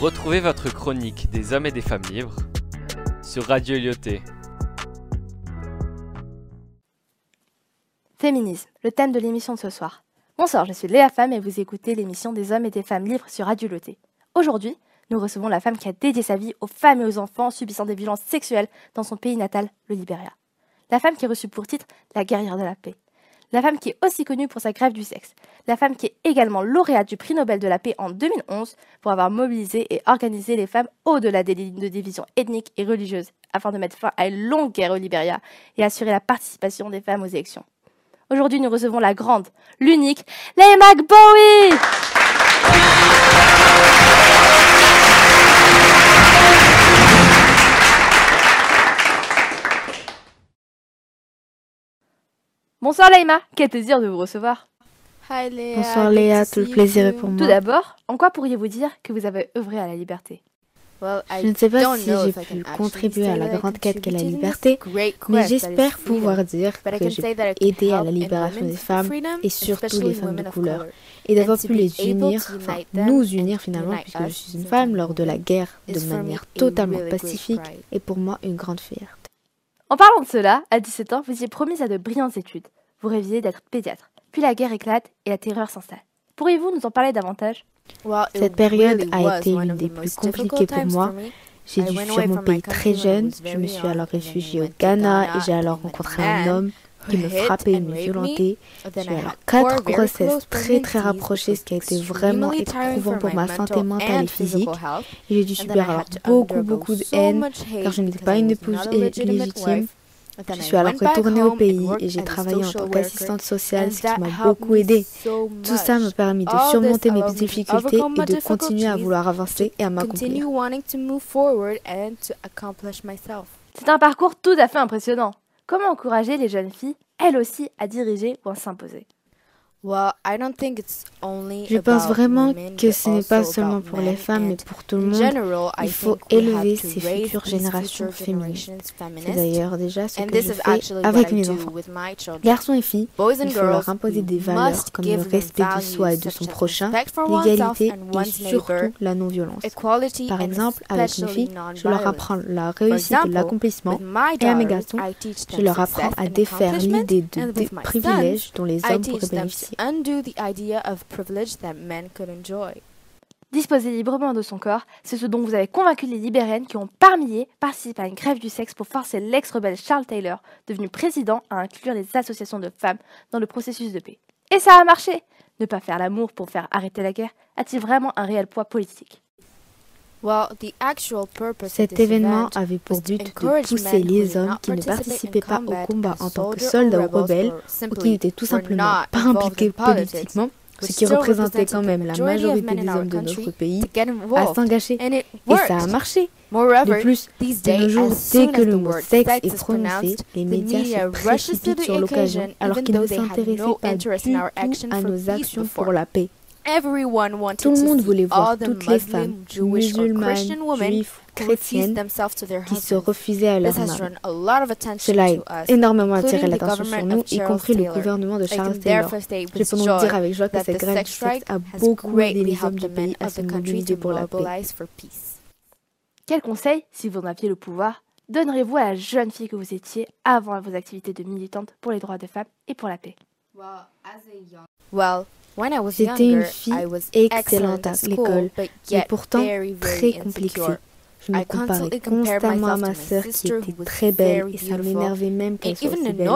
Retrouvez votre chronique des hommes et des femmes libres sur Radio Lyoté. Féminisme, le thème de l'émission de ce soir. Bonsoir, je suis Léa Femme et vous écoutez l'émission des hommes et des femmes libres sur Radio Lyoté. Aujourd'hui, nous recevons la femme qui a dédié sa vie aux femmes et aux enfants subissant des violences sexuelles dans son pays natal, le Libéria. La femme qui a reçu pour titre la guerrière de la paix la femme qui est aussi connue pour sa grève du sexe, la femme qui est également lauréate du prix Nobel de la paix en 2011 pour avoir mobilisé et organisé les femmes au-delà des lignes de division ethnique et religieuse afin de mettre fin à une longue guerre au Libéria et assurer la participation des femmes aux élections. Aujourd'hui, nous recevons la grande, l'unique, Leymah Bowie Bonsoir Laïma, quel plaisir de vous recevoir. Hi Léa. Bonsoir Léa, tout le plaisir est pour moi. Tout d'abord, en quoi pourriez-vous dire que vous avez œuvré à la liberté? Je ne sais pas si j'ai pu contribuer à la grande quête qu'est la liberté, mais j'espère pouvoir dire que j'ai aidé à la libération des femmes et surtout les femmes de couleur, et d'avoir pu les unir, enfin nous unir finalement, puisque je suis une femme lors de la guerre de manière totalement pacifique, et pour moi une grande fierté. En parlant de cela, à 17 ans, vous y êtes promise à de brillantes études. Vous rêviez d'être pédiatre. Puis la guerre éclate et la terreur s'installe. Pourriez-vous nous en parler davantage? Cette période a été une des plus compliquées pour moi. J'ai dû fuir mon pays très jeune. Je me suis alors réfugiée au Ghana et j'ai alors rencontré un homme qui me frappait et me violentait. J'ai eu alors quatre grossesses très très rapprochées, ce qui a été vraiment éprouvant pour ma santé mentale et physique. J'ai dû subir alors beaucoup beaucoup de haine car je n'étais pas une épouse légitime. Je suis alors retournée au pays et j'ai travaillé en tant qu'assistante sociale, ce qui m'a beaucoup aidée. Tout ça m'a permis de surmonter mes difficultés et de continuer à vouloir avancer et à m'accomplir. C'est un parcours tout à fait impressionnant. Comment encourager les jeunes filles, elles aussi, à diriger ou à s'imposer? Je pense vraiment que ce n'est pas seulement pour les femmes, mais pour tout le monde. Il faut élever ces futures générations féministes. C'est d'ailleurs déjà ce que je fais avec mes enfants. Garçons et filles, il faut leur imposer des valeurs comme le respect de soi et de son prochain, l'égalité et surtout la non-violence. Par exemple, avec mes filles, je leur apprends la réussite et l'accomplissement, et à mes garçons, je leur apprends à défaire l'idée de, de privilèges dont les hommes pourraient bénéficier undo the idea of privilege that men could enjoy. Disposer librement de son corps, c'est ce dont vous avez convaincu les libériennes qui ont par milliers participé à une grève du sexe pour forcer l'ex-rebelle Charles Taylor, devenu président, à inclure les associations de femmes dans le processus de paix. Et ça a marché Ne pas faire l'amour pour faire arrêter la guerre a-t-il vraiment un réel poids politique? Cet événement avait pour but de pousser les hommes qui ne participaient pas au combat en tant que soldats ou rebelles ou qui n'étaient tout simplement pas impliqués politiquement, ce qui représentait quand même la majorité des hommes de notre pays, à s'engager. Et ça a marché. De plus, de nos jours, dès que le mot sexe est prononcé, les médias se précipitent sur l'occasion alors qu'ils ne s'intéressaient pas du tout à nos actions pour la paix. Tout le monde voulait voir toutes les femmes, musulmanes, juifs, chrétiennes, qui se refusaient à leur mari. Cela a énormément attiré l'attention sur nous, y compris le gouvernement de Charles Taylor. Je peux donc dire avec joie que cette grève a beaucoup aidé les hommes du pays à se mobiliser pour la paix. Quel conseil, si vous en aviez le pouvoir, donnerez-vous à la jeune fille que vous étiez avant vos activités de militante pour les droits des femmes et pour la paix? Well, J'étais une fille excellente à l'école, mais pourtant très compliquée. Je me comparais constamment à ma sœur qui était très belle et ça m'énervait même qu'elle soit si belle.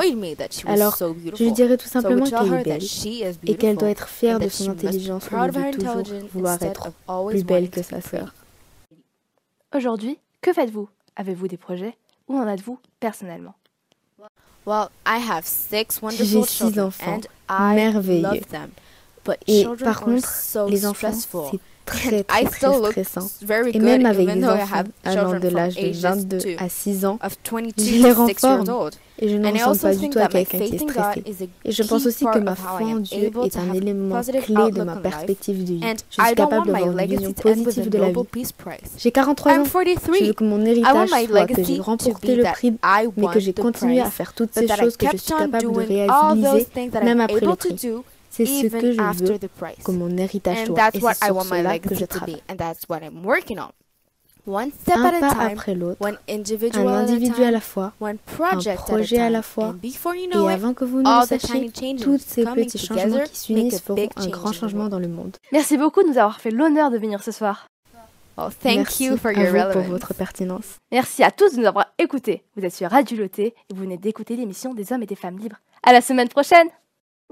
Alors, je lui dirais tout simplement qu'elle est belle et qu'elle doit être fière de son intelligence au lieu de toujours vouloir être plus belle que sa sœur. Aujourd'hui, que faites-vous? Avez-vous des projets? Où en êtes-vous personnellement? J'ai six enfants merveilleux. Et par contre, les enfants, c'est très, très, très stressant. Et même avec des enfants allant de l'âge de 22 à 6 ans, je les rends Et je ne ressemble pas du tout à quelqu'un qui est stressé. Et je pense aussi que ma foi en Dieu est un élément clé de ma perspective de vie. Je suis capable d'avoir une vision positive de la vie. J'ai 43 ans. Je veux que mon héritage soit que j'ai remporté le prix, mais que j'ai continué à faire toutes ces choses que je suis capable de réaliser, même après le prix. C'est ce que je veux comme mon héritage toi, et c'est sur cela que je travaille. One step un pas après l'autre, un individu à la fois, un projet à la fois, et avant que vous ne le sachiez, tous ces petits changements qui s'unissent feront un grand changement dans le monde. Merci beaucoup de nous avoir fait l'honneur de venir ce soir. Oh, thank Merci you for your à vous pour votre pertinence. Merci à tous de nous avoir écoutés. Vous êtes sur Radio Loté et vous venez d'écouter l'émission des hommes et des femmes libres. À la semaine prochaine!